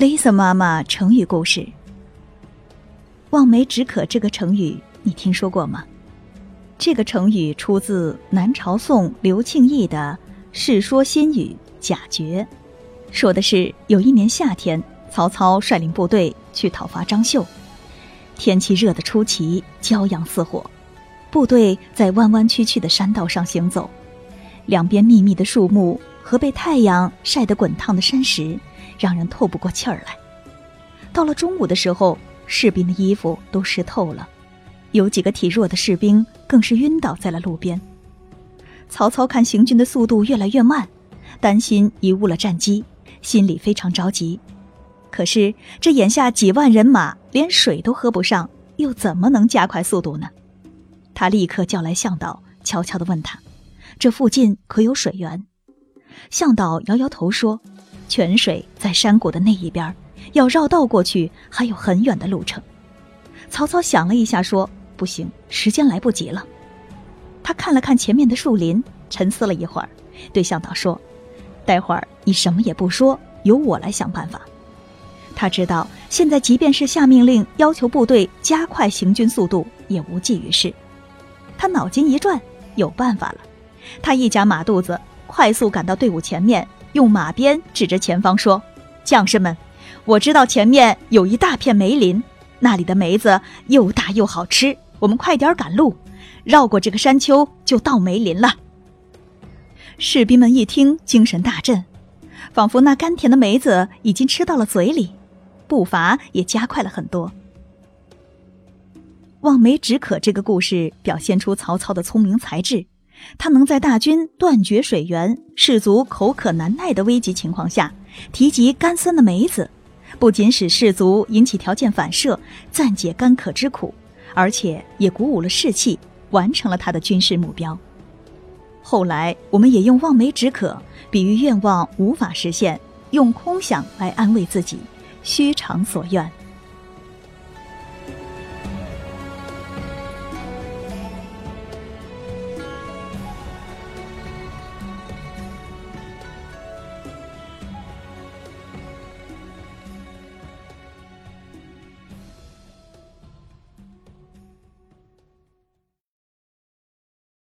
Lisa 妈妈成语故事：“望梅止渴”这个成语你听说过吗？这个成语出自南朝宋刘庆义的《世说新语·贾绝》，说的是有一年夏天，曹操率领部队去讨伐张绣，天气热得出奇，骄阳似火，部队在弯弯曲曲的山道上行走，两边密密的树木和被太阳晒得滚烫的山石。让人透不过气儿来。到了中午的时候，士兵的衣服都湿透了，有几个体弱的士兵更是晕倒在了路边。曹操看行军的速度越来越慢，担心贻误了战机，心里非常着急。可是这眼下几万人马连水都喝不上，又怎么能加快速度呢？他立刻叫来向导，悄悄地问他：“这附近可有水源？”向导摇摇头说。泉水在山谷的那一边，要绕道过去还有很远的路程。曹操想了一下，说：“不行，时间来不及了。”他看了看前面的树林，沉思了一会儿，对向导说：“待会儿你什么也不说，由我来想办法。”他知道现在即便是下命令要求部队加快行军速度，也无济于事。他脑筋一转，有办法了。他一夹马肚子，快速赶到队伍前面。用马鞭指着前方说：“将士们，我知道前面有一大片梅林，那里的梅子又大又好吃。我们快点赶路，绕过这个山丘就到梅林了。”士兵们一听，精神大振，仿佛那甘甜的梅子已经吃到了嘴里，步伐也加快了很多。望梅止渴这个故事表现出曹操的聪明才智。他能在大军断绝水源、士卒口渴难耐的危急情况下，提及甘酸的梅子，不仅使士卒引起条件反射，暂解干渴之苦，而且也鼓舞了士气，完成了他的军事目标。后来，我们也用望梅止渴比喻愿望无法实现，用空想来安慰自己，虚偿所愿。